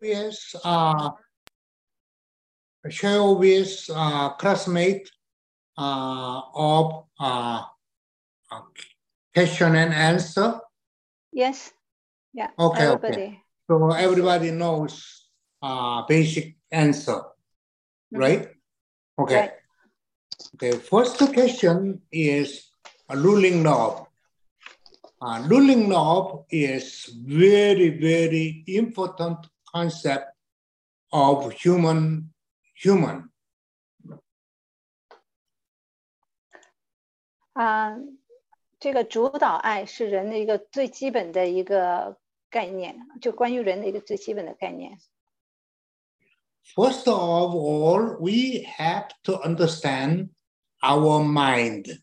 with uh, share with uh, classmate uh, of uh, uh, question and answer. Yes. Yeah. Okay, okay. So everybody knows uh, basic answer, Mhm. right? Okay. Right. Okay. First question is a ruling love. Uh, ruling love is very very important concept of human human. 啊、这个主导爱是人的一个最基本的一个概念，就关于人的一个最基本的概念。 First of all, we have to understand our mind.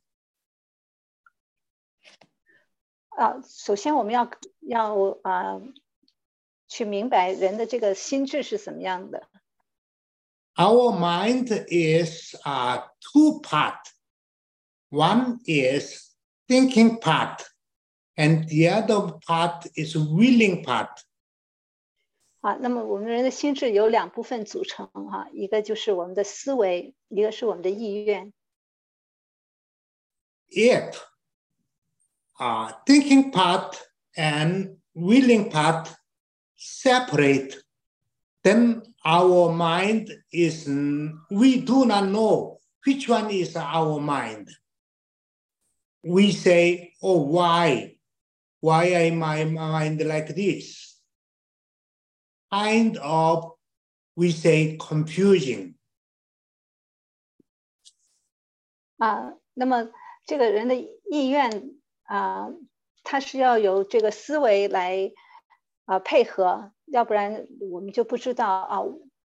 啊，首先我们要要啊、 去明白人的这个心智是怎么样的。 Our mind is uh, two part. One is thinking part, and the other part is willing part. 啊，那么我们人的心智由两部分组成哈、一个就是我们的思维，一个是我们的意愿。 If uh, thinking part and willing part separate, then our mind is n- we do not know which one is our mind. We say, "Oh, why? Why am my mind like this?" Kind of, we say confusing. 啊，那么这个人的意愿啊，他是要由这个思维来 啊配合，要不然我们就不知道啊，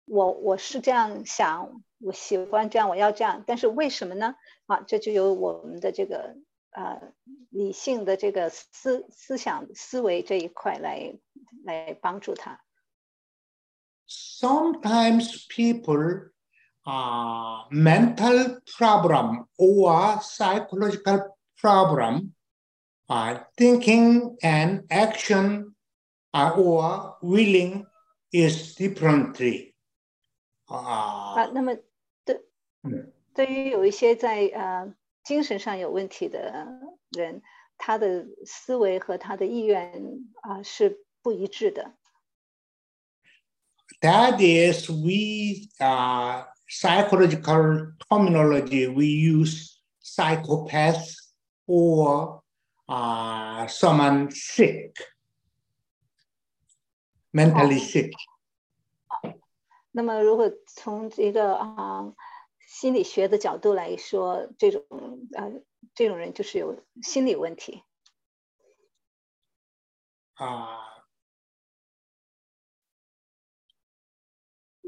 我我是这样想，我喜欢这样，我要这样，但是为什么呢？啊，这就由我们的这个呃理性的这个思思想思维这一块来来帮助他。sometimes people uh, mental problem or psychological problem uh, thinking and action uh, or willing is differently 啊 uh,，那么对嗯，对于有一些在呃精神上有问题的人，他的思维和他的意愿啊、是不一致的。 that is we uh, psychological terminology we use psychopath or uh, someone sick mentally sick 那么如果从一个啊、心理学的角度来说，这种呃这种人就是有心理问题。 uh,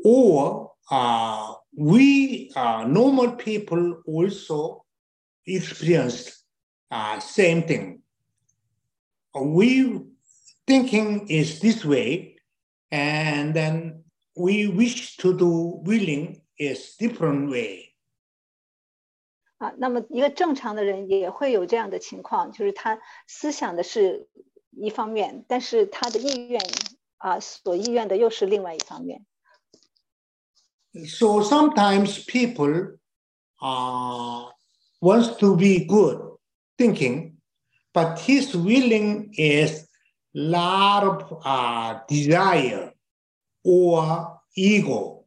or uh, we uh, normal people also experienced uh, same thing. We thinking is this way, and then we wish to do willing is different way. 啊，那么一个正常的人也会有这样的情况，就是他思想的是一方面，但是他的意愿啊，所意愿的又是另外一方面。 So sometimes people uh, wants to be good thinking, but his willing is lot of uh, desire or ego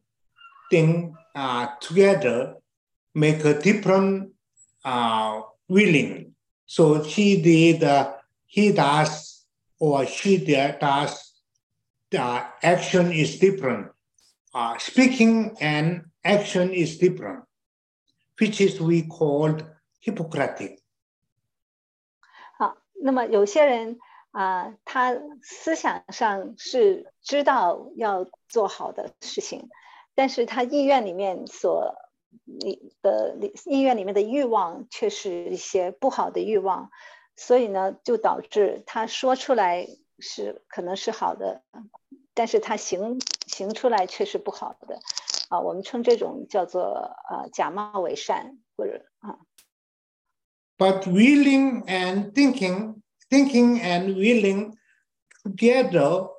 thing uh, together make a different uh, willing. So he did, uh, he does, or she did, does, the action is different uh, speaking and action is different, which is we called Hippocratic. 好，那么有些人 啊，他思想上是知道要做好的事情，但是他意愿里面所你的意愿里面的欲望却是一些不好的欲望，所以呢，就导致他说出来是可能是好的，但是他行行出来却是不好的，啊，我们称这种叫做呃假冒伪善，或者啊。But willing and thinking, thinking and willing together,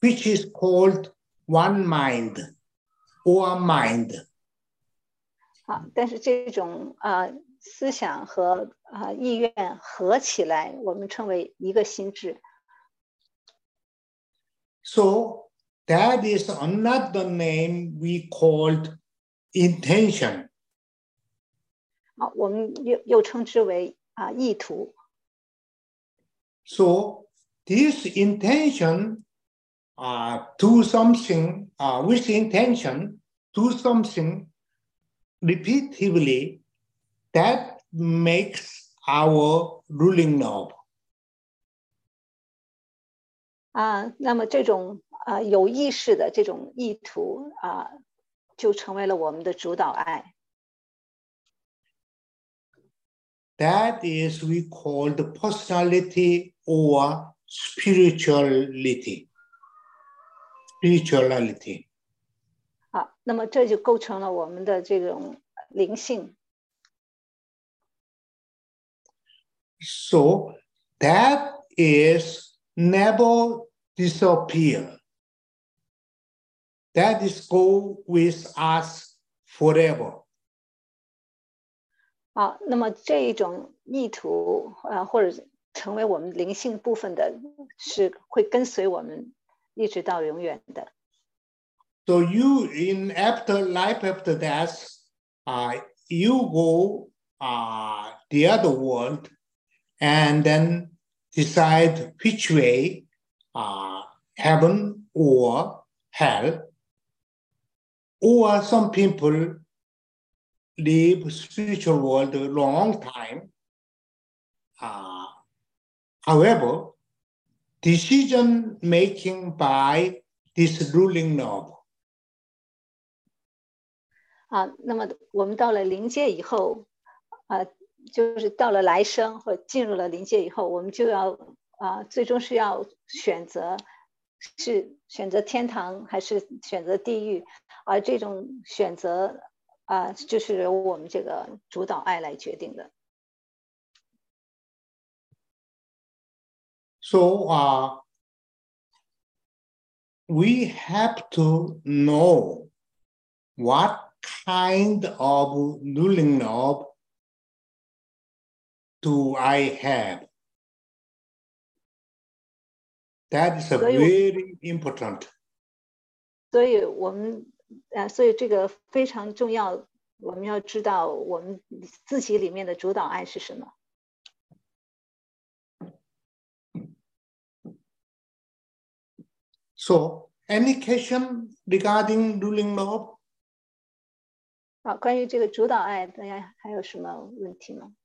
which is called one mind or mind. 啊，但是这种啊、思想和啊、意愿合起来，我们称为一个心智。 So that is another name we called intention. 啊，我们又又称之为啊、意图。 so this intention uh, do something uh, with intention, do something repeatedly that makes our ruling love. 啊，那么这种啊有意识的这种意图啊，就成为了我们的主导爱。That is we call the personality or spirituality. Spirituality. 啊，那么这就构成了我们的这种灵性。 So that is never disappear. That is go with us forever. 啊，那么这一种意图啊，或者成为我们灵性部分的，是会跟随我们一直到永远的。So you in after life after death, uh, you go uh, the other world and then decide which way, uh, heaven or hell. Or some people live spiritual world a long time. Uh, however, decision making by this ruling nob. 啊，那么我们到了灵界以后，啊，就是到了来生或进入了灵界以后，我们就要啊，最终是要选择是选择天堂还是选择地狱，而这种选择啊、呃，就是由我们这个主导爱来决定的。So, uh, we have to know what kind of ruling love do I have. That is a very important. 所以我们呃，所以这个非常重要，我们要知道我们自己里面的主导爱是什么。So, any question regarding ruling love? 好，关于这个主导爱，大家还有什么问题吗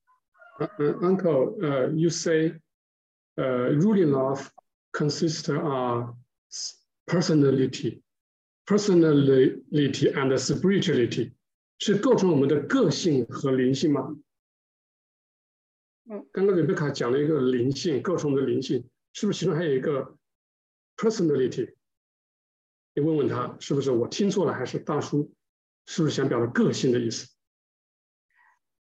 ？Uncle, uh, uh, uh, you say, uh, ruling love consists of personality personality and spirituality，是构成我们的个性和灵性吗？嗯，刚刚 Rebecca 讲了一个灵性构成我们的灵性，是不是其中还有一个 personality？你问问他是不是我听错了，还是大叔是不是想表达个性的意思？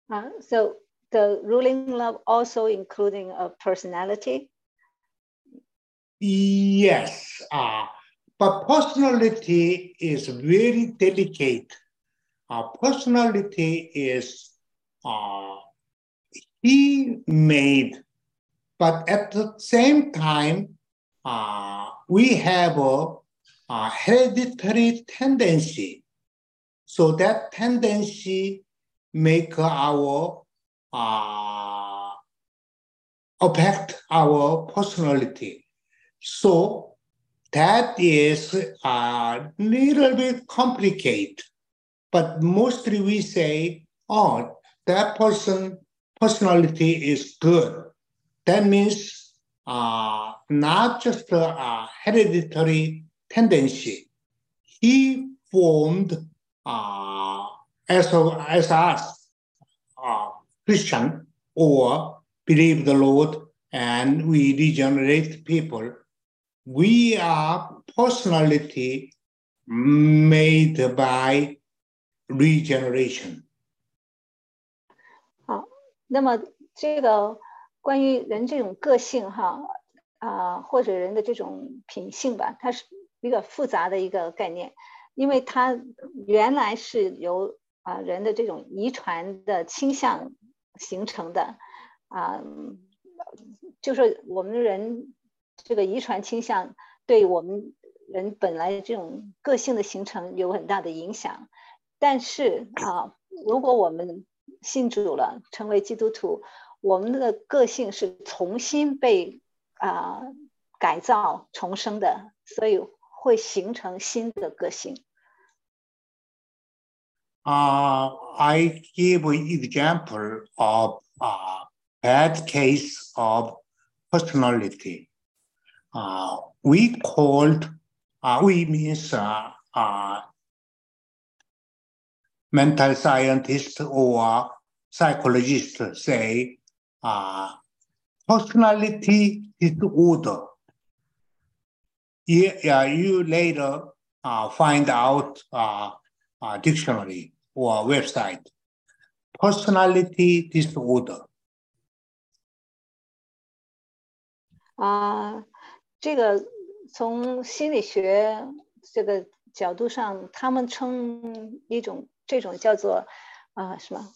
啊，so the ruling love also including a personality. Yes, uh, but personality is very delicate. Uh, personality is uh, he made, but at the same time, uh, we have a, a hereditary tendency. So that tendency make our uh, affect our personality. So that is a little bit complicated, but mostly we say, oh, that person personality is good. That means uh, not just a, a hereditary tendency. He formed uh, as, a, as us, uh, Christian, or believe the Lord, and we regenerate people. We are personality made by regeneration. 好那么这个关于人这种个性哈啊、或者人的这种品性吧，它是一个复杂的一个概念，因为它原来是由啊人的这种遗传的倾向形成的啊，就是我们人这个遗传倾向对我们人本来这种个性的形成有很大的影响，但是啊，如果我们信主了，成为基督徒，我们的个性是重新被啊改造、重生的，所以会形成新的个性。Uh, I give an example of a bad case of personality. Uh, we called, uh, we means uh, uh, mental scientist or psychologist say uh, personality disorder. Yeah, you later uh, find out uh, uh, dictionary or website. Personality disorder. 啊，这个从心理学这个角度上，他们称一种这种叫做啊什么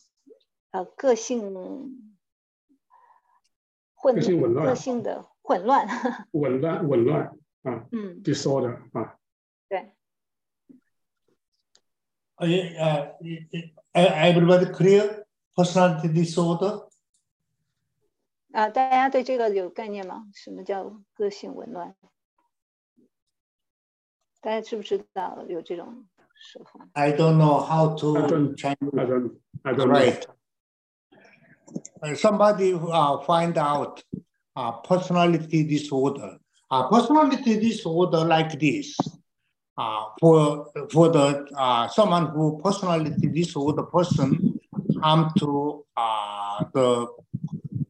呃个性混个性紊乱个性的混乱，紊乱紊乱啊嗯，，disorder 啊，对，Uh, uh, everybody clear? Personality disorder? 啊，大家对这个有概念吗？什么叫个性紊乱？大家知不知道有这种说法？I don't know how to Chinese. I don't I don't know. Right. Uh, somebody uh, find out uh, personality disorder. Uh, personality disorder like this. Uh, for for the uh, someone who personality disorder person come to uh, the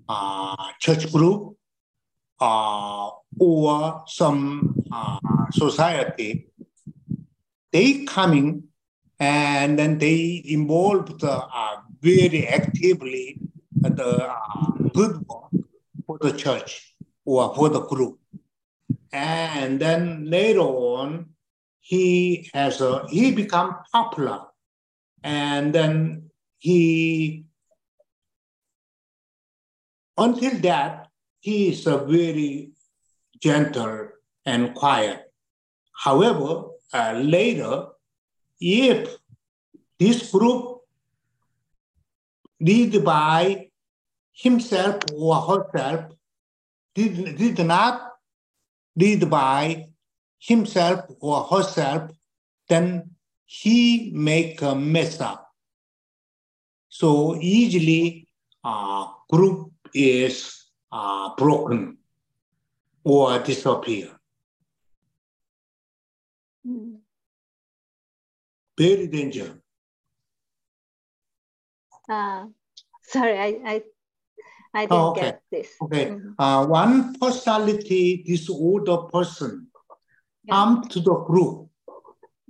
uh, church group uh, or some uh, society, they coming and then they involved uh, very actively the uh, good work for the church or for the group. And then later on, he has a, he become popular, and then he until that he is a very gentle and quiet. However, uh, later, if this group lead by himself or herself did, did not lead by himself or herself, then he make a mess up. So easily uh, group is uh, broken or disappear. 嗯 Very dangerous. sorry, I I I didn't Oh, okay. get this. Okay, Mhm. uh, one personality disorder person Yeah. come to the group,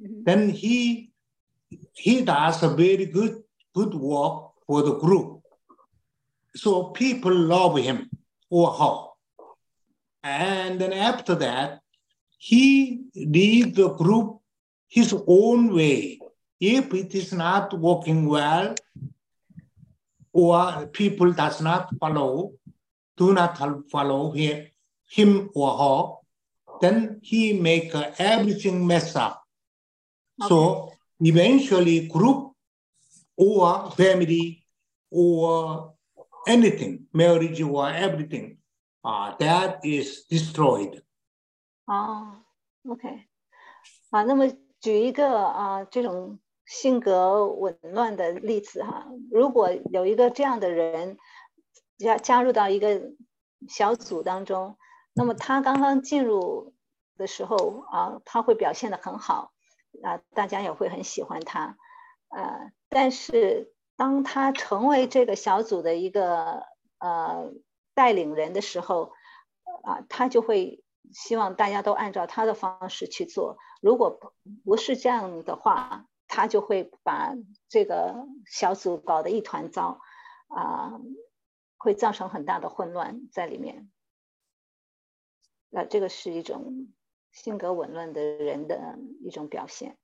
Mhm. then he he does a very good good work for the group. So people love him or her. And then after that, he lead the group his own way. If it is not working well, or people does not follow, do not follow him, him or her, then he make everything mess up. So eventually group or family or anything, marriage or everything, uh, that is destroyed. 哦，OK，啊，那么举一个啊这种性格紊乱的例子哈，如果有一个这样的人加加入到一个小组当中，那么他刚刚进入的时候啊，他会表现的很好啊，大家也会很喜欢他，呃，但是当他成为这个小组的一个呃带领人的时候，啊，他就会希望大家都按照他的方式去做。如果不不是这样的话，他就会把这个小组搞得一团糟，啊，会造成很大的混乱在里面。那这个是一种性格紊乱的人的一种表现。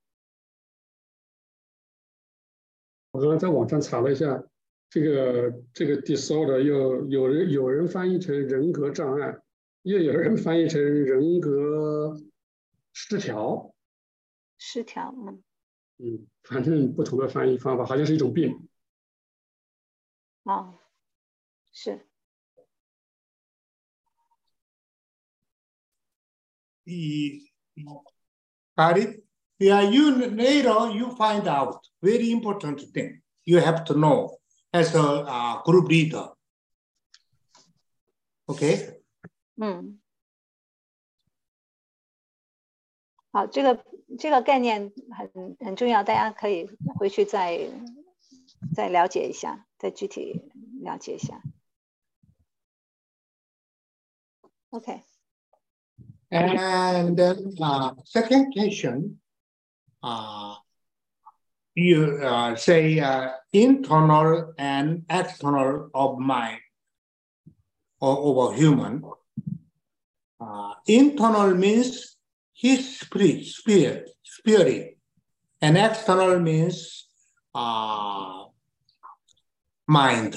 我刚刚在网上查了一下，这个这个 disorder 又有人有人翻译成人格障碍，又有人翻译成人格失调。失调，嗯。嗯，反正不同的翻译方法，好像是一种病。哦，是。Got it? Yeah, you later you find out very important thing you have to know as a uh, group leader. Okay. 嗯，好，这个这个概念很很重要，大家可以回去再再了解一下，再具体了解一下。OK。And then uh, second question, uh, you uh, say uh, internal and external of mind or over human. Uh, internal means his spirit, spirit, spirit, and external means uh, mind.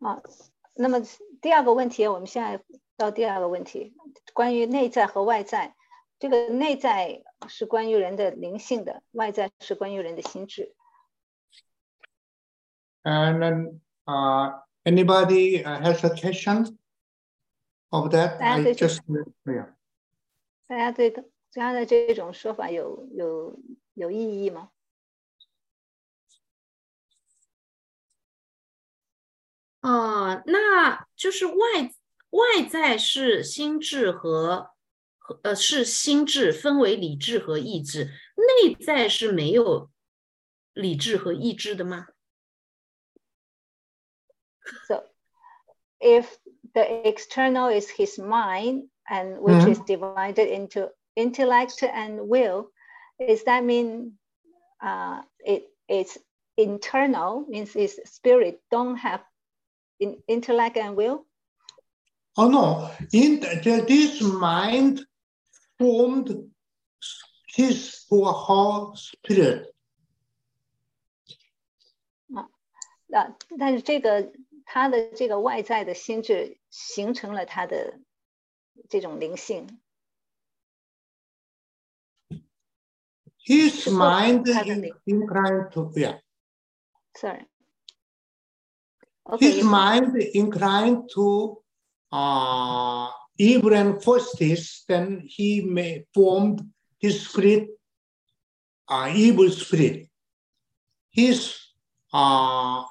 啊，那么第二个问题，我们现在到第二个问题，关于内在和外在。 这个内在是关于人的灵性的，外在是关于人的心智。And then, uh, anybody has a question of that? I just yeah. 大家对这样的这种说法有有有异议吗？啊，那就是外外在是心智和呃是心智分为理智和意志，内在是没有理智和意志的吗？So, if the external is his mind and which is divided into intellect and will, does that mean uh, it it's internal means his spirit don't have in intellect and will? Oh no, in this mind formed his or her spirit. 啊，那但是这个他的这个外在的心智形成了他的这种灵性。His mind inclined to yeah. Sorry. Okay, His mind inclined to uh, and justice, then he may formed his spirit, uh, evil spirit. His uh,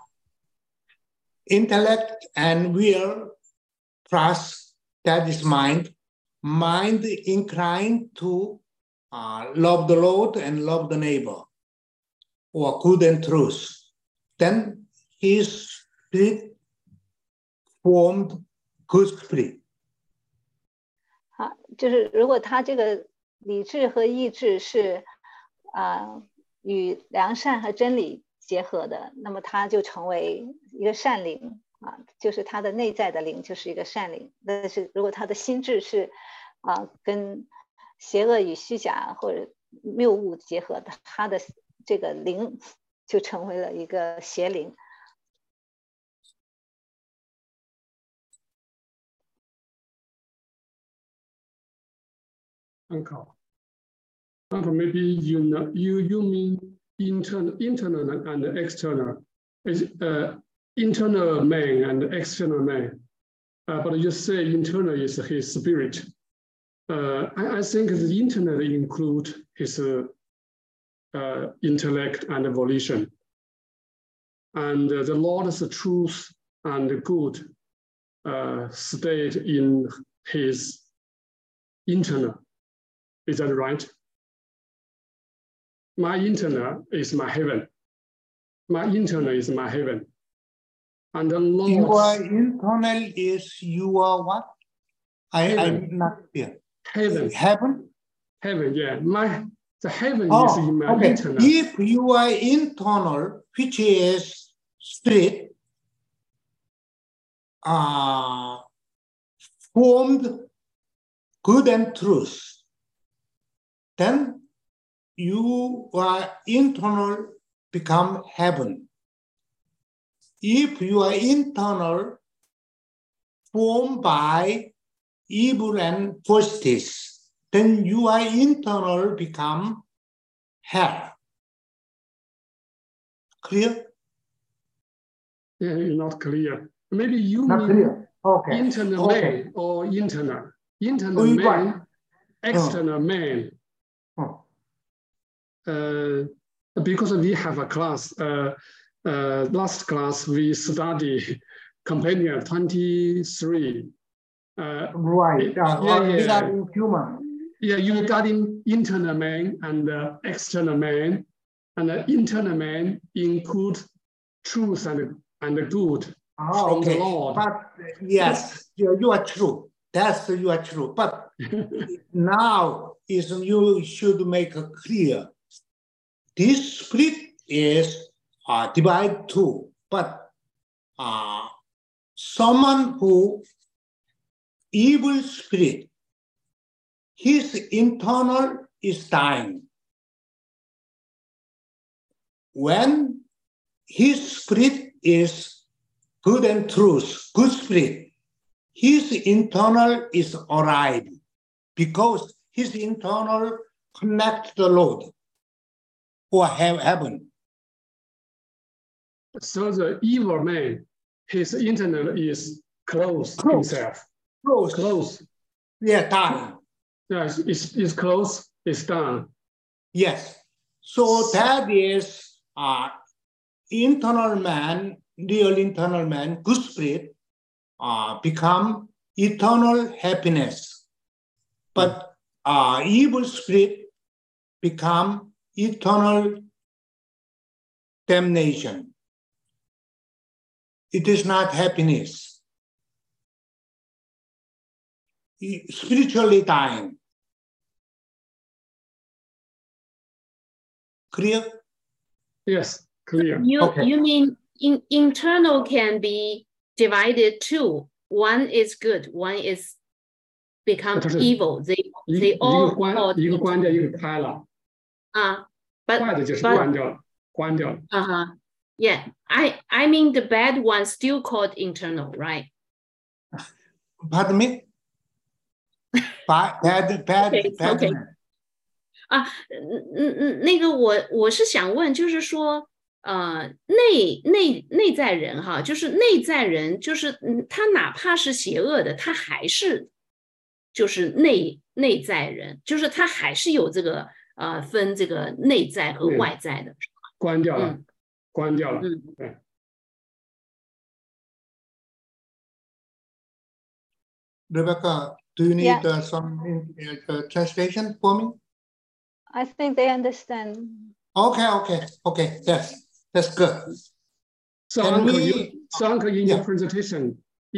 intellect and will plus that is mind, mind inclined to uh, love the Lord and love the neighbor, or good and truth. Then his spirit formed good spirit. 就是如果他这个理智和意志是啊与良善和真理结合的，那么他就成为一个善灵啊，就是他的内在的灵就是一个善灵。但是如果他的心智是啊跟邪恶与虚假或者谬误结合的，他的这个灵就成为了一个邪灵。Uncle, uncle, maybe you know you you mean internal internal and external, is uh, internal man and external man, uh, but you say internal is his spirit. Uh, I, I, think the internal include his uh, intellect and volition, and the Lord's truth and good uh, state in his internal. Is that right? My internal is my heaven. My internal is my heaven. And the Lord. Your internal is your what? I, heaven. I'm not. Heaven. Heaven? Heaven, yeah. My the heaven oh, is in my okay. internal. If you are internal, which is spirit, uh, formed good and truth, then you are internal become heaven. If you are internal formed by evil and justice, then you are internal become hell. Clear? Yeah, not clear. Maybe you Not mean clear. Okay. internal Okay. man or internal. Internal Oh, man, external man. Oh. Uh, because we have a class, uh, uh, last class we study companion 23. Uh, Right. Uh, Yeah, yeah. regarding human. yeah, you regarding internal man and uh, external man, and the internal man include truth and, and good Ah, from the. Lord. But yes, you, you are true. That's you are true. But now is you should make clear. This split is uh, divided two, but uh, someone who evil spirit, his internal is dying. When his spirit is good and truth, good spirit, his internal is alive because his internal connect the Lord or have heaven. So the evil man, his internal is close Close. himself. Close, Close. yeah, dying. Yes, it's, it's close, it's done. Yes. So that is uh, internal man, real internal man, good spirit, uh, become eternal happiness. But uh, evil spirit become eternal damnation. It is not happiness. Spiritually dying. Clear? Yes, clear. You Okay. you mean in, internal can be divided two. One is good, one is become 它是 evil. They 一 they 一个 all 关 called 一个关掉，一个开了， uh, but 坏的就是 but 关掉了，关掉了。 uh-huh. Yeah, I I mean the bad one still called internal, right? Pardon me? Bad, bad, bad, Okay, bad okay. man. 嗯嗯嗯，那个我我是想问，就是说， 呃，内内内在人哈，就是内在人，就是嗯，他哪怕是邪恶的，他还是就是内内在人，就是他还是有这个呃分这个内在和外在的。关掉了，嗯关掉了。嗯对，Rebecca, do you need Yeah. uh, some uh, translation for me? I think they understand. Okay, okay, okay. Yes, that's good. So Can uncle, we- you, so uncle, in Yeah. your presentation,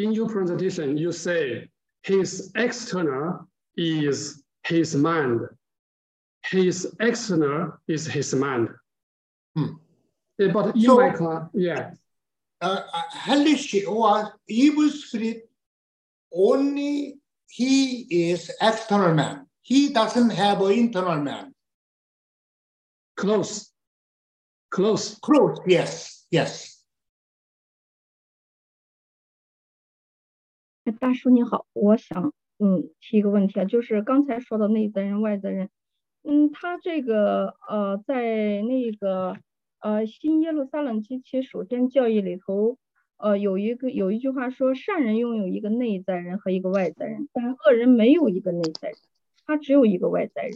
in your presentation, you say his external is his mind. His external is his mind. Hmm. But in So- my class, yeah, Uh, uh, hellish or evil spirit, only he is external man. He doesn't have an internal man. close, close. Close, yes, yes. 大叔你好，我想嗯提一个问题啊，就是刚才说的内在人、外在人，嗯，他这个呃在那个呃新耶路撒冷及其首先教义里头，呃有一个有一句话说，善人拥有一个内在人和一个外在人，但恶人没有一个内在人，他只有一个外在人。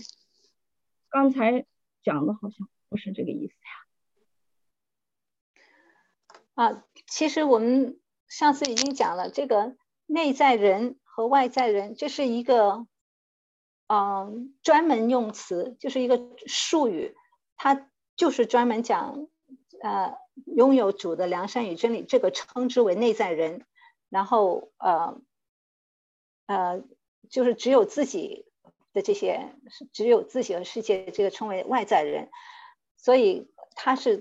刚才讲的好像不是这个意思呀。啊其实我们上次已经讲了，这个内在人和外在人，这是一个嗯专门用词，就是一个术语，它就是专门讲呃拥有主的良善与真理，这个称之为内在人，然后呃呃就是只有自己的这些，只有自己和世界，这个称为外在人，所以它是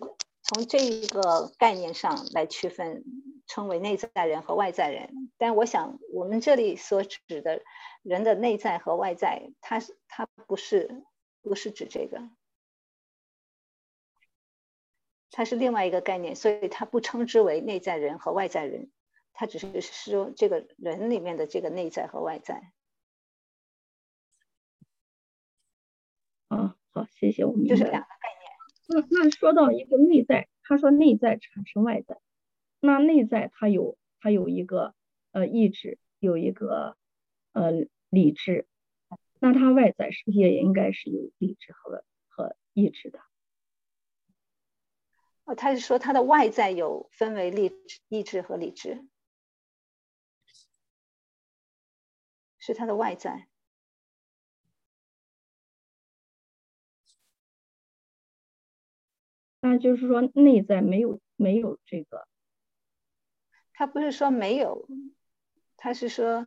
从这一个概念上来区分称为内在人和外在人。但我想，我们这里所指的人的内在和外在，它是它不是不是指这个，它是另外一个概念，所以它不称之为内在人和外在人，它只是说这个人里面的这个内在和外在。啊，好，谢谢，我们就是两个概念。那那说到一个内在，他说内在产生外在，那内在它有它有一个呃意志，有一个呃理智，那它外在是不是也应该是有理智和和意志的？哦，他是说他的外在有分为理意志和理智，是他的外在。那就是说，内在没有没有这个，他不是说没有，他是说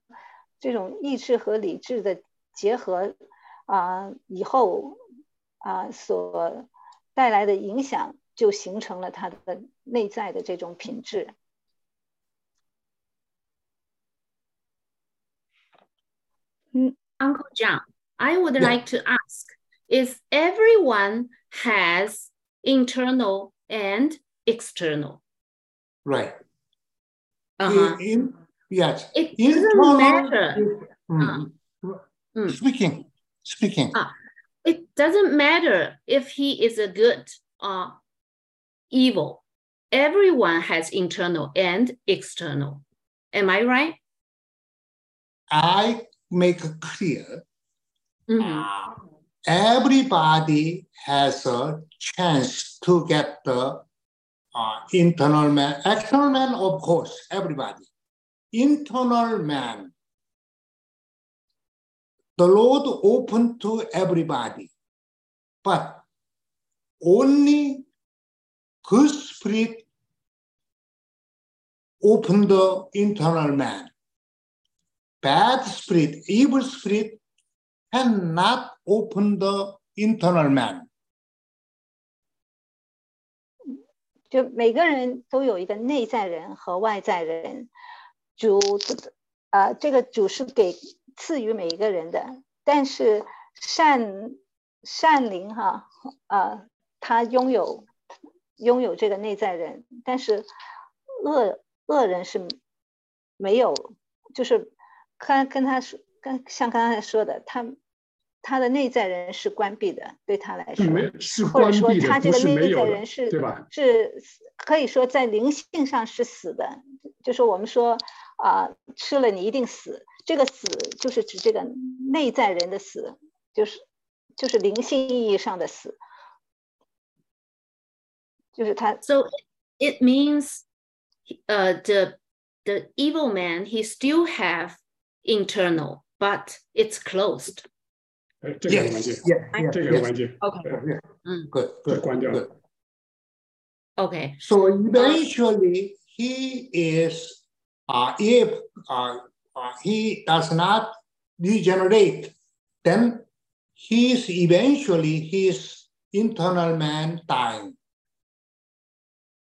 这种意志和理智的结合啊，以后啊所带来的影响，就形成了他的内在的这种品质。嗯，Uncle John，I would like to ask：Is everyone has internal and external. Right. Uh-huh. In, in- yes. It doesn't matter. mm, Mm. Speaking, speaking. Ah. It doesn't matter if he is a good or evil. Everyone has internal and external. Am I right? I make clear Mhm. Everybody has a chance to get the uh, internal man, external man, of course, everybody. Internal man, the Lord open to everybody, but only good spirit open the internal man. Bad spirit, evil spirit cannot open the internal man. 就每个人都有一个内在人和外在人，主啊、呃，这个主是给赐予每一个人的，但是善善灵哈啊，他拥有拥有这个内在人，但是恶恶人是没有，就是跟跟他说，跟像刚才说的，他他的内在人是关闭的，对他来说，或者说他这个内在人是对吧？是可以说在灵性上是死的，就是我们说啊、吃了你一定死，这个死就是指这个内在人的死，就是就是灵性意义上的死，就是他 So it means uh, the the evil man he still have internal, but it's closed. 哎，这个很关 Yes, 键， yes, yes, 这个很 yes. 关键。 Okay. 对 Yeah, Mm. Good, 这 good, 关掉 good. 了。 Okay. So eventually, he is, uh, if uh, uh, he does not regenerate, then he is eventually his internal man dying.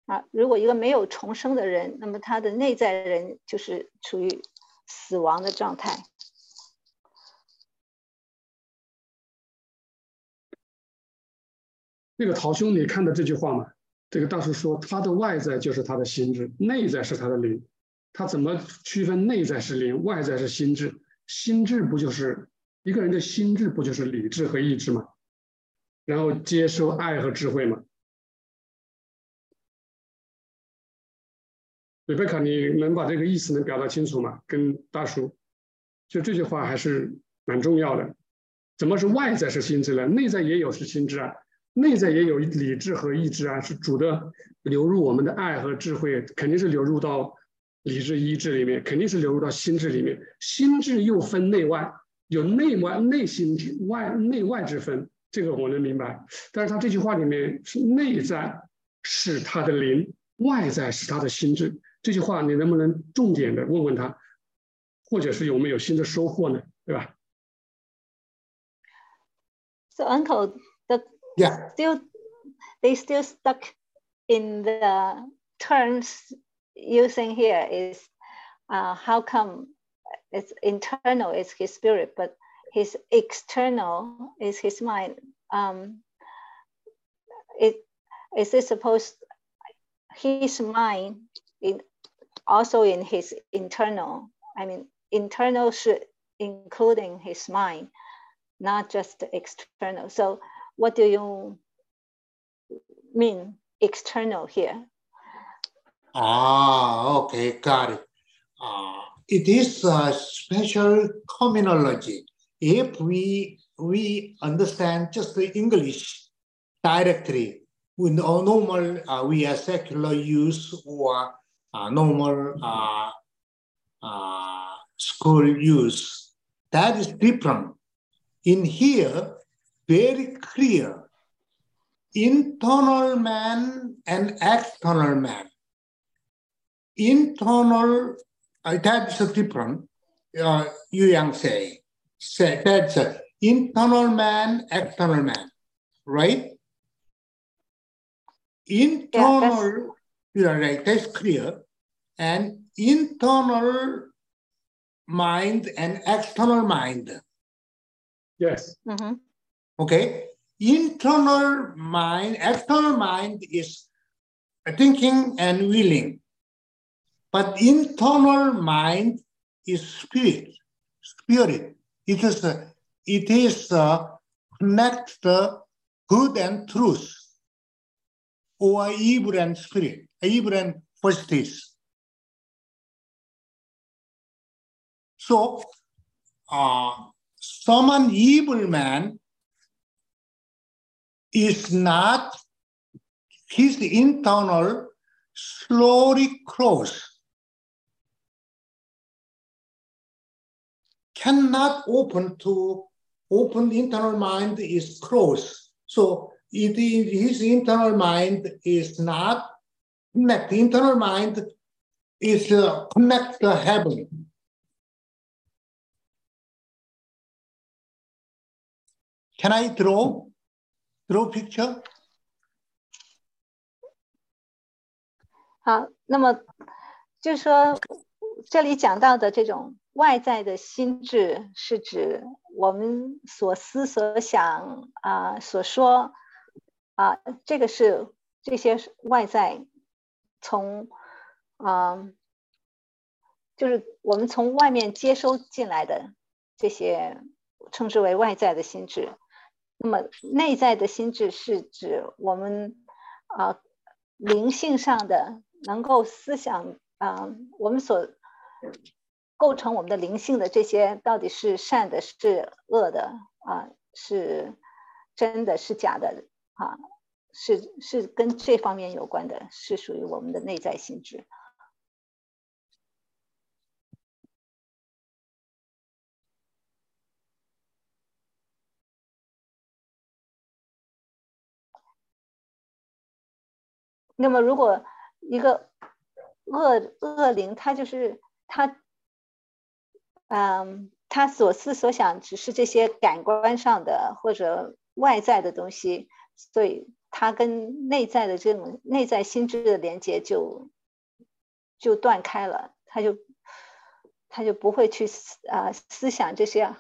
啊，如果一个没有重生的人，那么他的内在人就是处于死亡的状态。 那个陶兄，你看到这句话吗？这个大叔说，他的外在就是他的心智，内在是他的灵。他怎么区分内在是灵，外在是心智？心智不就是一个人的心智不就是理智和意志吗？然后接受爱和智慧吗？瑞贝卡，你能把这个意思能表达清楚吗？跟大叔，就这句话还是蛮重要的。怎么是外在是心智呢？内在也有是心智啊。内在也有理智和意志啊，是主的流入我们的爱和智慧，肯定是流入到理智意志里面，肯定是流入到心智里面。心智又分内外，有内外内心外内外之分，这个我能明白。但是他这句话里面是内在是他的灵，外在是他的心智。这句话你能不能重点的问问他，或者是有没有新的收获呢？对吧？So uncle Yeah. still they still stuck in the terms using here is uh, how come it's internal is his spirit, but his external is his mind. Um, it is it supposed his mind in also in his internal? I mean, internal should including his mind, not just external. So, what do you mean external here? Ah, okay, got it. Uh, it is a special terminology. If we we understand just the English directly, with normal uh, we are secular use or uh, normal uh, uh, school use, that is different. In here, very clear, internal man and external man internal, uh, that's different. Uh, Yu Yang say, say that's a internal man, external man, right? Internal, yeah, right, that's clear. And internal mind and external mind. Yes. Mm-hmm. Okay. Internal mind, external mind is thinking and willing. But internal mind is spirit. Spirit. It is uh, it is connect the good and truth, or evil and spirit, evil and justice. So, uh, someone evil man is not his internal slowly close cannot open to open internal mind is closed. So it, his internal mind is not connect. Internal mind is uh, connect the heaven. Can I draw draw picture? 好，那么就是说，这里讲到的这种外在的心智，是指我们所思所想啊，所说啊，这个是这些外在从啊，就是我们从外面接收进来的这些，称之为外在的心智。那么内在的心智是指我们啊灵性上的。能够思想啊，我们所构成我们的灵性的这些，到底是善的，是恶的啊，是真的，是假的啊，是是跟这方面有关的，是属于我们的内在心智。那么如果一个恶恶灵，他就是他，嗯，他所思所想只是这些感官上的或者外在的东西，所以他跟内在的这种内在心智的连接就就断开了，他就他就不会去思啊思想这些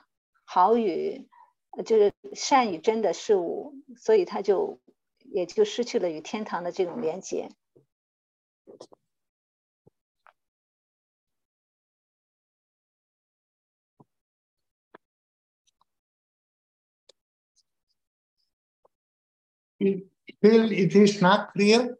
好与就是善与真的事物，所以他就也就失去了与天堂的这种连接。Still, it is not clear.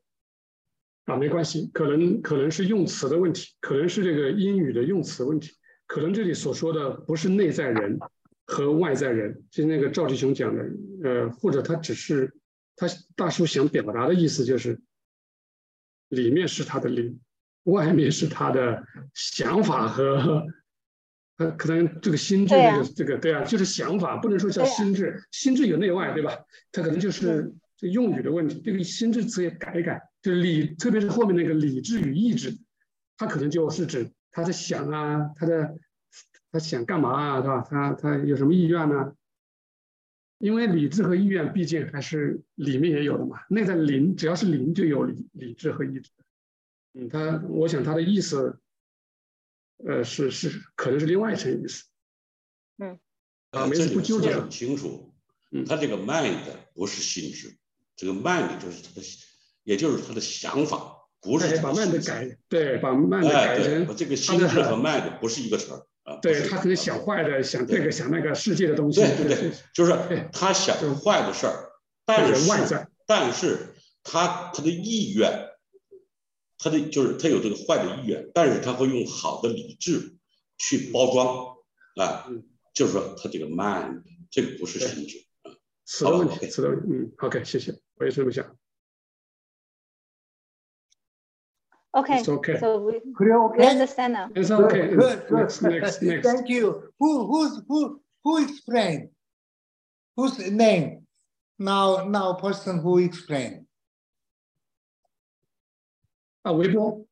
啊，没关系，可能可能是用词的问题，可能是这个英语的用词问题，可能这里所说的不是内在人和外在人，就是那个赵志雄讲的，呃，或者他只是他大叔想表达的意思就是，里面是他的灵，外面是他的想法和他可能这个心智这个这个对啊，就是想法，不能说叫心智，心智有内外对吧？他可能就是。这用语的问题，这个心智词也改一改，就理，特别是后面那个理智与意志，他可能就是指他在想啊，他的他想干嘛啊，是吧？他他有什么意愿呢？因为理智和意愿毕竟还是里面也有的嘛，内在灵只要是灵就有理理智和意志。嗯，他我想他的意思，呃，是是可能是另外一层意思。嗯，啊，没事不纠结很清楚。嗯他这个 mind 不是心智，这个 mind 就是他的，也就是他的想法，不是对，把他的 mind 心智改，对，把 mind 哎，改对，成这个心智和 mind 不是一个词儿啊。对他可能想坏的，想这个想那个世界的东西，对对对，就是他想坏的事儿，但是外是在，但是他他的意愿，他的就是他有这个坏的意愿，但是他会用好的理智去包装啊嗯，就是说他这个 mind 这个不是对心智。词的问题词的问题，嗯，OK，谢谢，我也是这么想。Okay, It's okay. so we, Could you we okay? understand now. It's Good, okay. good, good. Next, next, next. Thank you. Who, who's, who, who explained? Whose name? Now, now person who explained. 啊，韦波，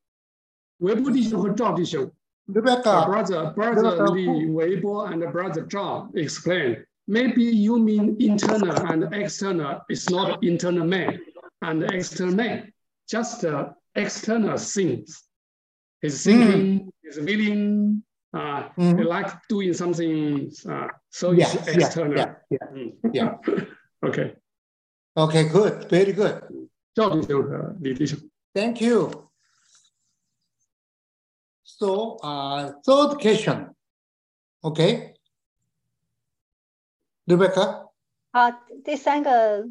韦波弟兄和赵弟兄 Rebecca, brother, brother Lee Weibo and brother Zhao explained. Maybe you mean internal and external is not internal man and external man, just uh, external things. His thinking, his feeling, uh, he Mhm. like doing something, uh, so yeah, it's yeah, external. yeah, yeah, Mm. yeah. OK， Okay, good, very good. 赵弟兄和李弟兄。 Thank you. So, uh, third question. Okay. Rebecca. 好，第三个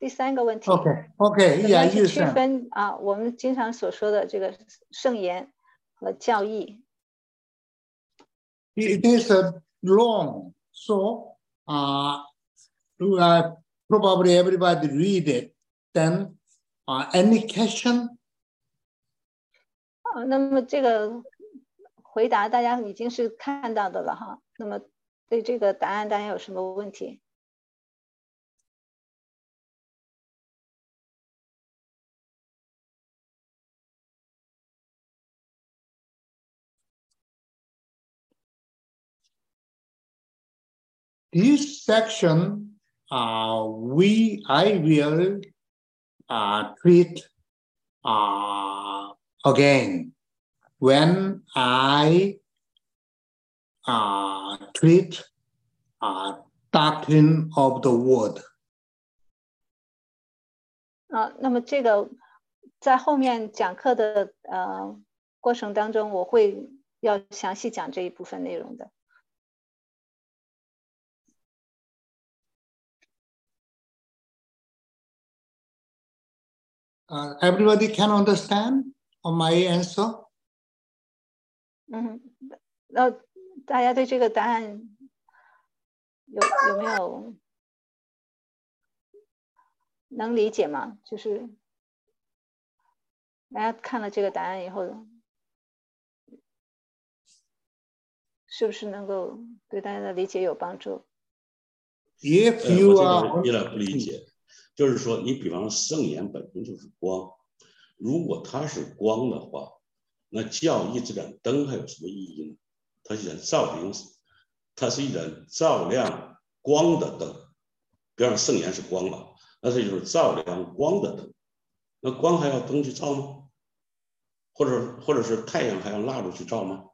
第三个问题。Okay. 怎么 Yeah, 样去区分啊？我们经常所说的这个圣言和教义。It is uh, long. So, uh, uh, probably everybody read it. Then, uh, any question? 啊，那么这个回答大家已经是看到的了哈。那么对这个答案大家有什么问题？This section, uh, we, I will uh, treat uh, again when I uh, treat uh, doctrine of the word. 啊，那么这个在后面讲课的呃过程当中，我会要详细讲这一部分内容的。 Uh, everybody can understand on my answer? 嗯，那大家对这个答案有有没有能理解吗？就是大家看了这个答案以后，是不是能够对大家的理解有帮助？If 呃，you are 有点不理解，就是说，你比方说圣言本身就是光，如果它是光的话，那教义这盏灯还有什么意义呢？它是一盏照明，它是一盏照亮光的灯。比方说圣言是光嘛，那这就是照亮光的灯。那光还要灯去照吗？或者或者是太阳还要蜡烛去照吗？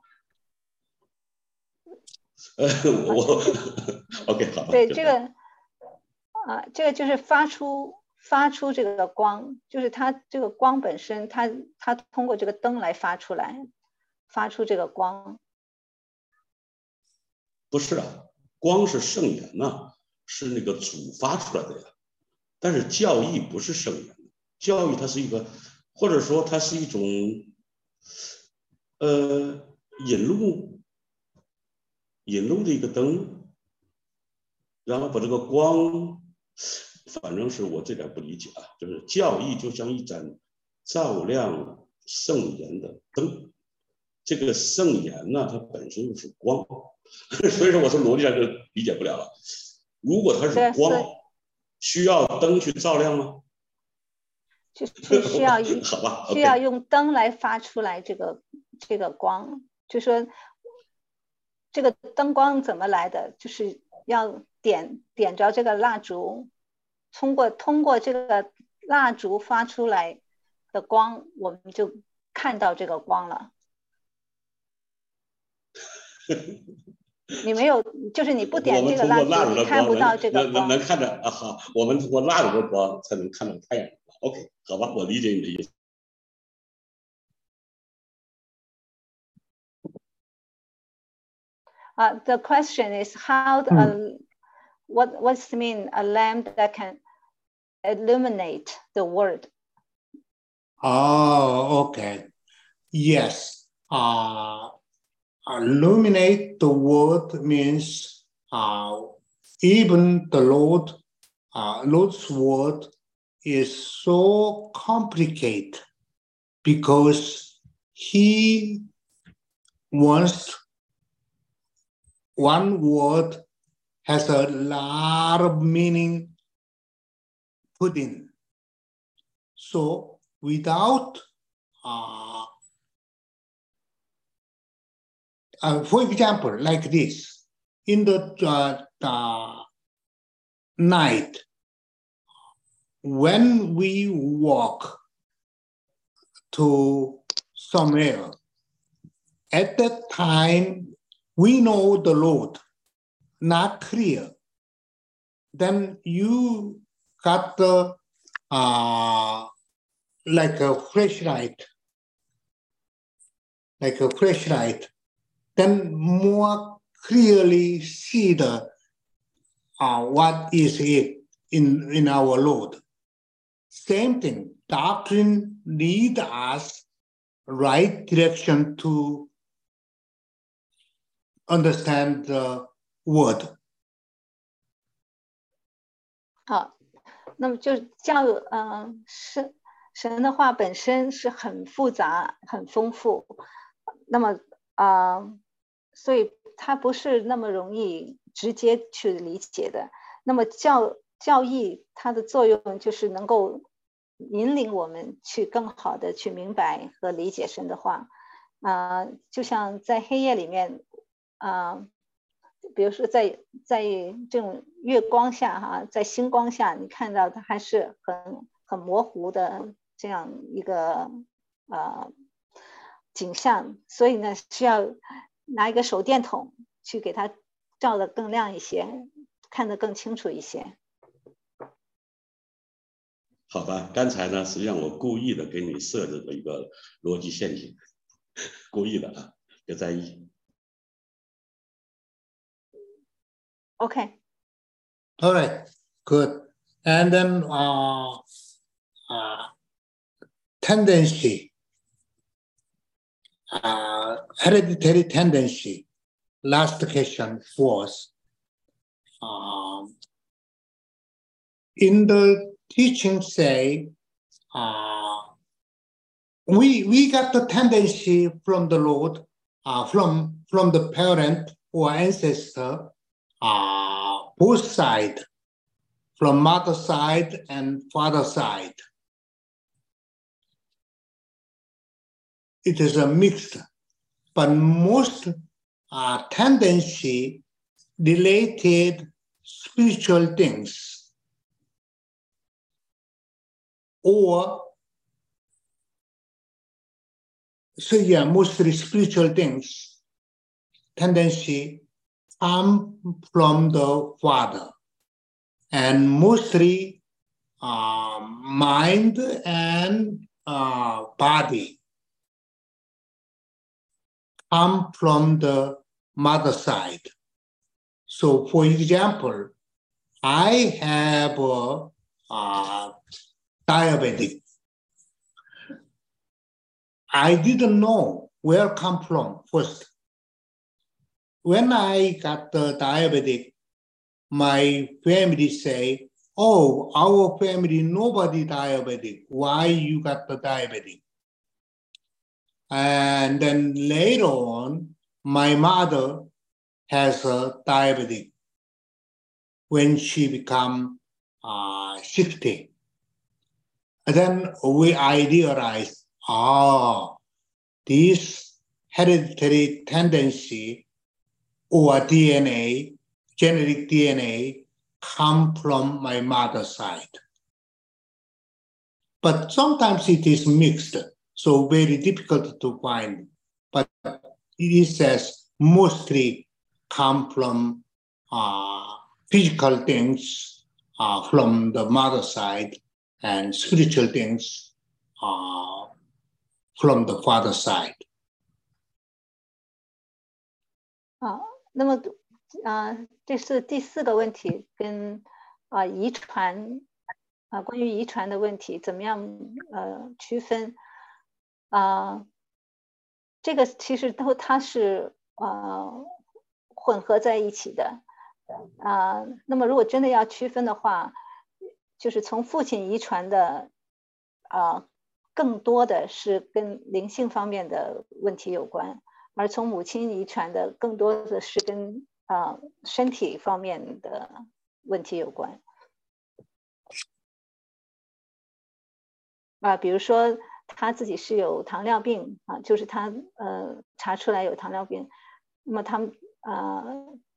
呃，我 OK 好这个啊，这个就是发出发出这个光，就是它这个光本身，它它通过这个灯来发出来，发出这个光。不是啊，光是圣言呐、是那个主发出来的呀。但是教义不是圣言，教义它是一个，或者说它是一种，呃，引路，引路的一个灯，然后把这个光，反正是我这点不理解啊，就是教义就像一盏照亮圣言的灯，这个圣言呢，它本身就是光。所以说我从逻辑上就理解不了了。如果它是光需要灯去照亮吗？就是需要一 好吧需要用灯来发出来这个这个光，就说这个灯光怎么来的，就是要点点着这个蜡烛，通过通过这个蜡烛发出来的光，我们就看到这个光了。你没有，就是你不点这个蜡烛，你看不到这个光。能看着啊，好，我们通过蜡烛的光才能看到太阳。OK，好吧，我理解你的意思。Uh, the question is how the, uh, what what's mean a lamp that can illuminate the world? Oh, okay. Yes. Uh, illuminate the world means uh, even the Lord, uh, Lord's word is so complicated because he wants one word has a lot of meaning put in. So without, uh, uh, for example, like this, in the, uh, the night, when we walk to somewhere, at that time we know the Lord, not clear, then you got the uh, like a flashlight, like a flashlight, then more clearly see the uh, what is it in, in our Lord. Same thing, doctrine lead us right direction to understand the word. 好，那么就教，嗯，神神的话本身是很复杂、很丰富，那么啊、所以它不是那么容易直接去理解的。那么教教义它的作用就是能够引领我们去更好的去明白和理解神的话。啊、就像在黑夜里面，啊，比如说在在这种月光下哈，在星光下，你看到它还是很很模糊的这样一个呃景象，所以呢，需要拿一个手电筒去给它照的更亮一些，看得更清楚一些。好吧，刚才呢，实际上我故意的给你设置了一个逻辑陷阱，故意的啊，别在意。Okay. All right, good. And then uh, uh, tendency, uh, hereditary tendency. Last question was, um, in the teaching say, uh, we, we got the tendency from the Lord, uh, from, from the parent or ancestor, uh, both side, from mother side and father side. It is a mixed, but most uh, tendency related spiritual things or so yeah, mostly spiritual things tendency come from the Father, and mostly uh, mind and uh, body come from the mother side. So, for example, I have a, uh, diabetic. I didn't know where come from first when I got the diabetic, my family say, oh, our family, nobody diabetic. Why you got the diabetic? And then later on, my mother has a diabetic when she become uh, 60. And then we I realized, ah, this hereditary tendency or DNA, genetic DNA, come from my mother's side. But sometimes it is mixed. so very difficult to find. But it says mostly come from uh, physical things uh, from the mother side and spiritual things uh, from the father side. 啊，那么啊，这是第四个问题，跟啊遗传啊关于遗传的问题，怎么样呃区分啊？这个其实都它是呃混合在一起的啊。那么如果真的要区分的话，就是从父亲遗传的啊，更多的是跟灵性方面的问题有关。而从母亲遗传的更多的是跟啊身体方面的问题有关啊，比如说他自己是有糖尿病啊，就是他呃查出来有糖尿病，那么他们啊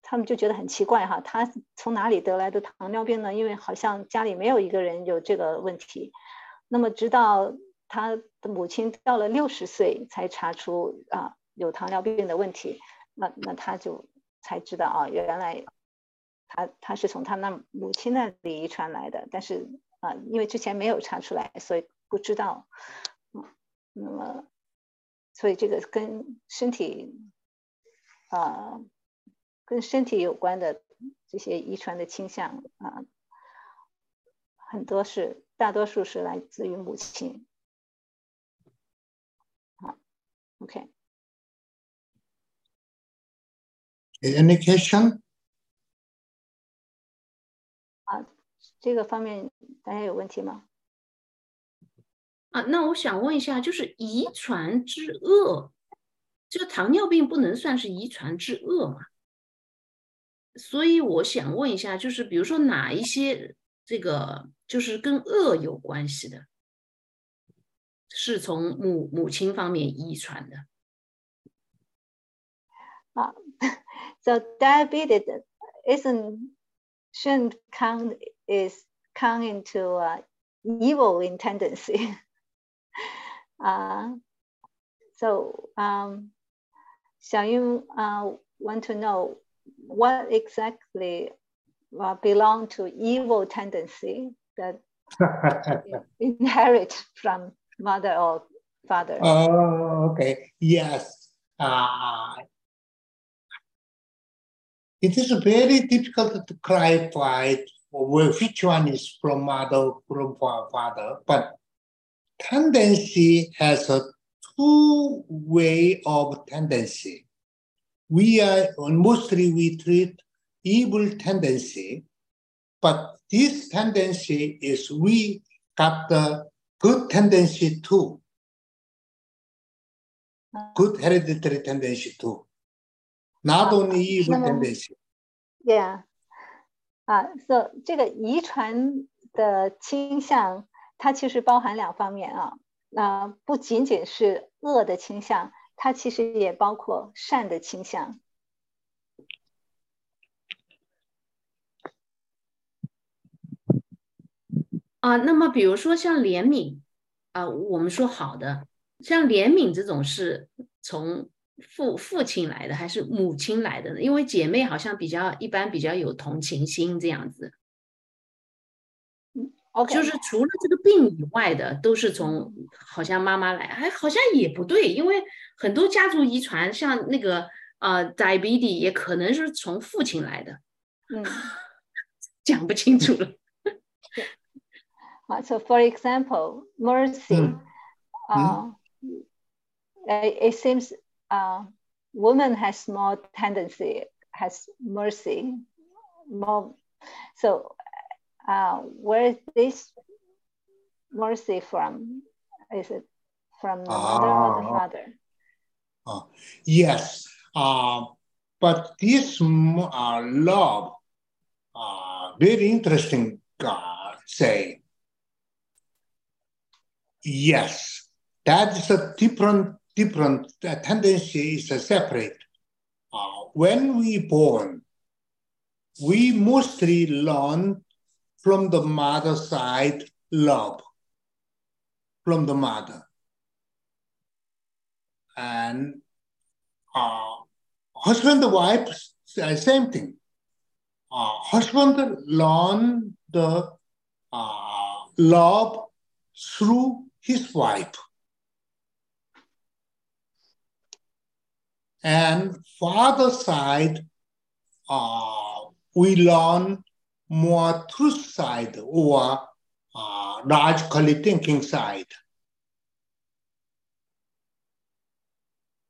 他们就觉得很奇怪哈，他从哪里得来的糖尿病呢？因为好像家里没有一个人有这个问题，那么直到他的母亲到了六十岁才查出啊。有糖尿病的问题，那那他就才知道啊，原来他他是从他那母亲那里遗传来的，但是啊，因为之前没有查出来，所以不知道。嗯，那么，所以这个跟身体啊，跟身体有关的这些遗传的倾向啊，很多是大多数是来自于母亲。好，OK。Any question？啊，这个方面大家有问题吗？啊，那我想问一下，就是遗传之恶，这个糖尿病不能算是遗传之恶嘛？所以我想问一下，就是比如说哪一些这个就是跟恶有关系的，是从母母亲方面遗传的？啊。So diabetes isn't shouldn't count is count into uh, evil in tendency. uh, so um, Xiaoyun uh, want to know what exactly uh, belong to evil tendency that inherit from mother or father. Oh, okay. Yes. Uh, it is very difficult to clarify which one is from mother, from father, but tendency has a two way of tendency. We are mostly we treat evil tendency, but this tendency is we got the good tendency too. Good hereditary tendency too. Not only evil tendency. Yeah. 啊，so 这个遗传的倾向，它其实包含两方面啊。那不仅仅是恶的倾向，它其实也包括善的倾向。啊，那么比如说像怜悯啊，我们说好的，像怜悯这种是从。父父亲来的还是母亲来的呢？因为姐妹好像比较一般，比较有同情心这样子。OK，就是除了这个病以外的，都是从好像妈妈来，哎，好像也不对，因为很多家族遗传，像那个呃，diabetes 也可能是从父亲来的。嗯，讲不清楚了。好，So for example, mercy，啊，it seems. Uh, woman has more tendency, has mercy, more. So, uh, where is this mercy from? Is it from the mother or the ah. father? Uh, yes, uh, but this uh, love, uh, very interesting. Uh, say, yes, that is a different different uh, tendency is separate. Uh, when we born, we mostly learn from the mother side love, from the mother. and uh, husband and wife, same thing. Uh, husband learn the uh, love through his wife. And father side, uh, we learn more truth side or uh, logically thinking side.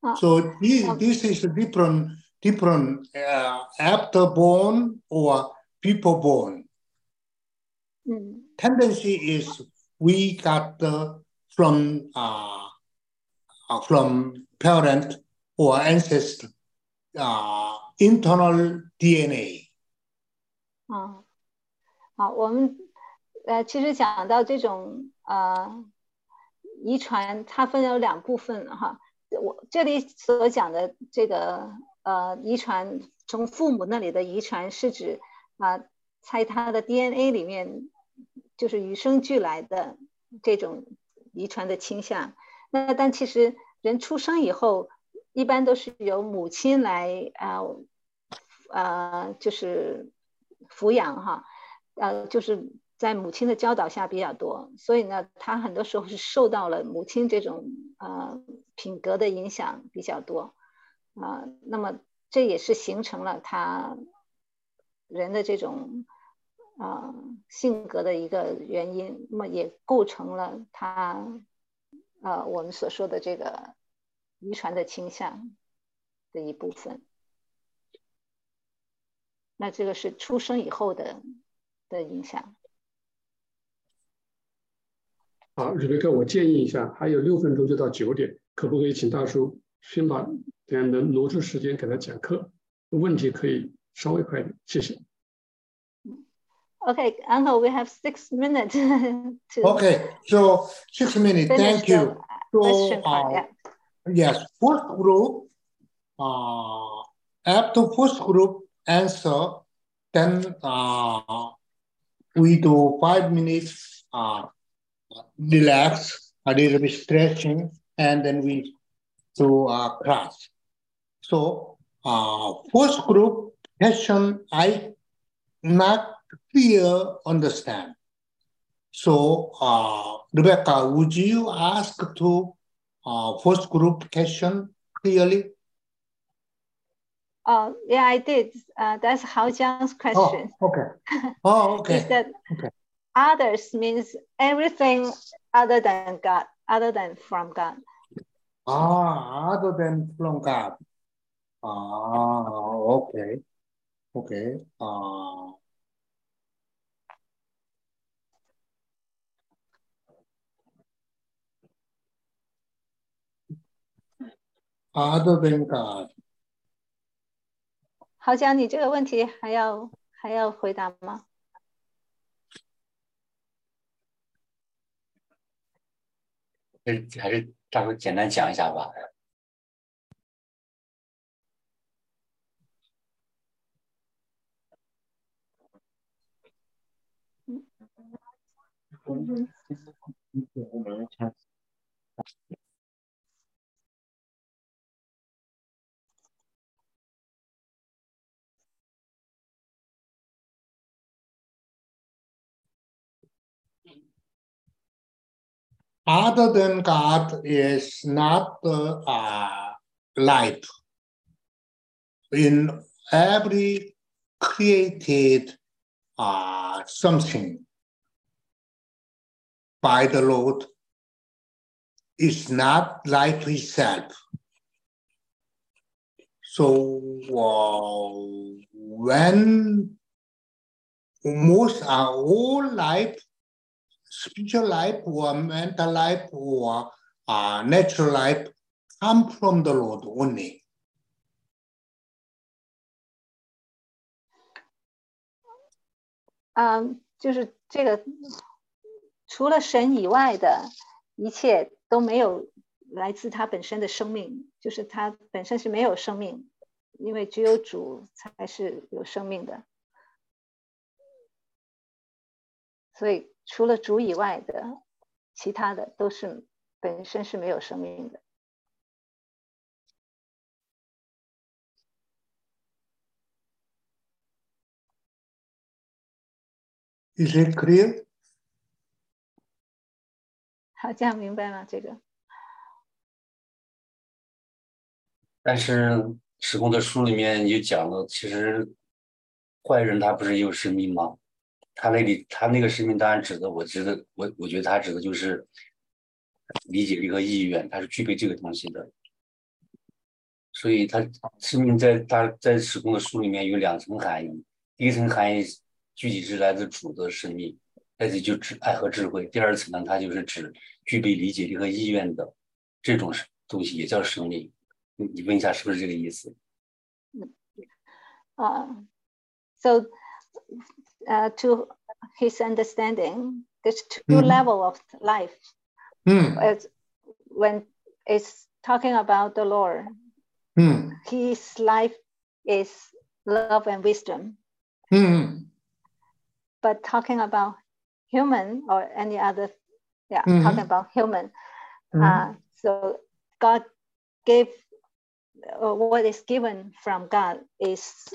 Uh, So this, um, this is a different, different uh, after born or people born. Mm, Tendency is we got the from uh, uh, from parent or ancestor uh, internal DNA. 啊，好，我们呃，其实讲到这种呃遗传，它分有两部分哈。我这里所讲的这个呃遗传，从父母那里的遗传是指啊、在他的 DNA 里面就是与生俱来的这种遗传的倾向。那但其实人出生以后，一般都是由母亲来啊呃就是抚养哈，呃，就是在母亲的教导下比较多，所以呢，他很多时候是受到了母亲这种呃品格的影响比较多，啊、那么这也是形成了他人的这种啊、性格的一个原因，那么也构成了他呃我们所说的这个遗传的倾向的一部分，那这个是出生以后的的影响。好，瑞贝克，我建议一下，还有六分钟就到九点，可不可以请大叔先把这样的挪出时间给他讲课？问题可以稍微快一点，谢谢。Okay, Uncle, we have six minutes to. Okay, so six minutes. Thank you. So 啊。Yes, first group, uh, after first group answer, then uh, we do five minutes uh, relax, a little bit stretching, and then we do uh, class. So uh, first group question, I not clear understand. So uh, Rebecca, would you ask to uh, first group question clearly? Oh, yeah, I did. Uh, that's Hao Jiang's question. Oh, question. okay. Oh, He okay. said, Okay. others means everything other than God, other than from God. Ah, other than from God. Ah, okay. Okay. Uh, other than God. 好江，你这个问题还要还要回答吗？还是还是大概简单讲一下吧。Other than God is not the uh, life. In every created uh, something by the Lord is not life itself. So uh, when most are all life spiritual life or mental life or uh, natural life come from the Lord only. 嗯，就是这个，除了神以外的一切都没有来自他本身的生命，就是他本身是没有生命，因为只有主才是有生命的。所以除了主以外的，其他的都是本身是没有生命的。Is it clear？好，这样明白吗？这个。但是史公的书里面就讲了，其实坏人他不是有生命吗？他那里他那个生命当然指的，我觉得我我觉得他指的就是理解力和意愿，他是具备这个东西的。所以他生命在他在时空的书里面有两层含义，第一层含义具体是来自主的生命，来自就指爱和智慧；第二层呢，它就是指具备理解力和意愿的这种东西，也叫生命。你你问一下是不是这个意思？啊、so uh, to his understanding, there's two Mhm. level of life. As when it's talking about the Lord, Hmm. his life is love and wisdom. Hmm. But talking about human or any other, yeah, Mhm. talking about human. Mhm. Uh, so God gave uh, what is given from God is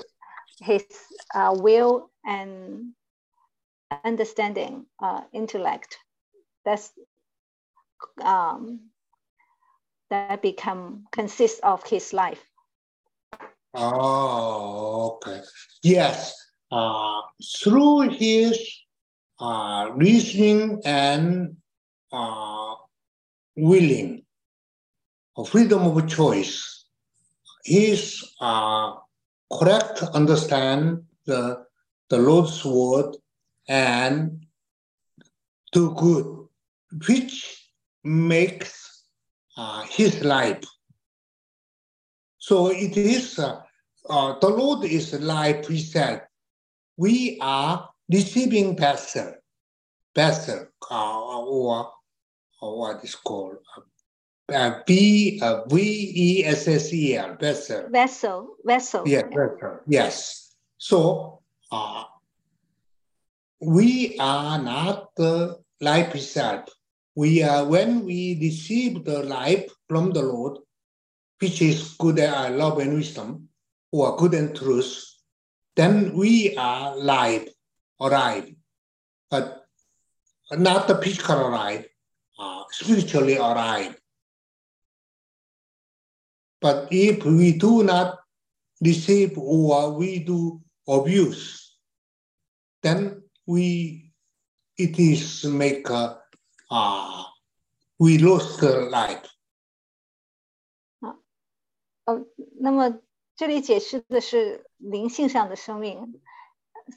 His uh, will and understanding, uh, intellect. That's um, that become consists of His life. Oh, okay. Yes. Uh, through his uh, reasoning and uh, willing, freedom of choice, his uh, correct understand the, the Lord's word and do good, which makes uh, his life. So it is uh, uh, the Lord is life itself. We are receiving vessel, vessel, uh, or, or what is called uh, B uh, V E S S E L vessel. Vessel, vessel. Yes, vessel. Yes. So uh, we are not the life itself. We are when we receive the life from the Lord, which is good uh, love and wisdom, or good and truth, then we are live, alive, but not the physical alive, uh, spiritually alive. But if we do not receive or we do abuse, then we it is make uh, uh, we lost the life. 哦，那么这里解释的是灵性上的生命，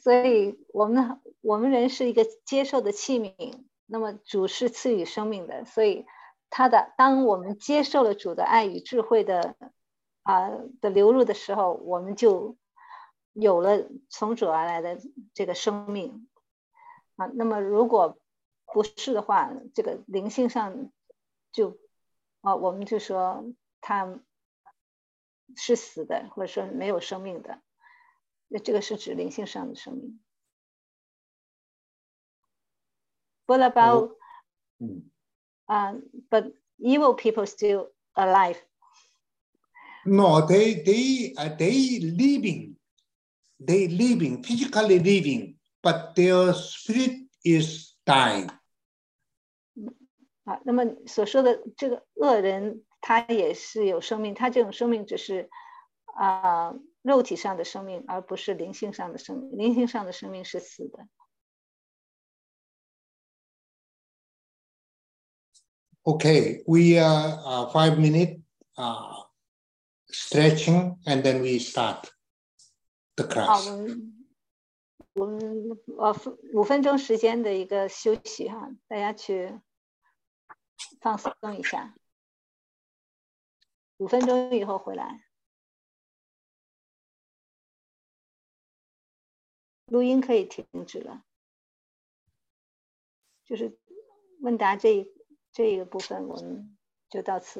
所以我们我们人是一个接受的器皿，那么主是赐予生命的，所以他的当我们接受了主的爱与智慧的啊、的流入的时候，我们就有了从主而来的这个生命啊。那么如果不是的话，这个灵性上就啊，我们就说他是死的，或者说没有生命的。那这个是指灵性上的生命。What about 嗯啊 uh, but evil people still alive? No, they they uh, they living, they living physically living, but their spirit is dying. 啊，那么所说的这个恶人，他也是有生命，他这种生命只是啊、肉体上的生命，而不是灵性上的生命。灵性上的生命是死的。 Okay, we are uh, five minute uh, stretching, and then we start The 好.我们我们呃五分钟时间的一个休息哈，大家去放松一下，五分钟以后回来。录音可以停止了，就是问答这一这一个部分，我们就到此。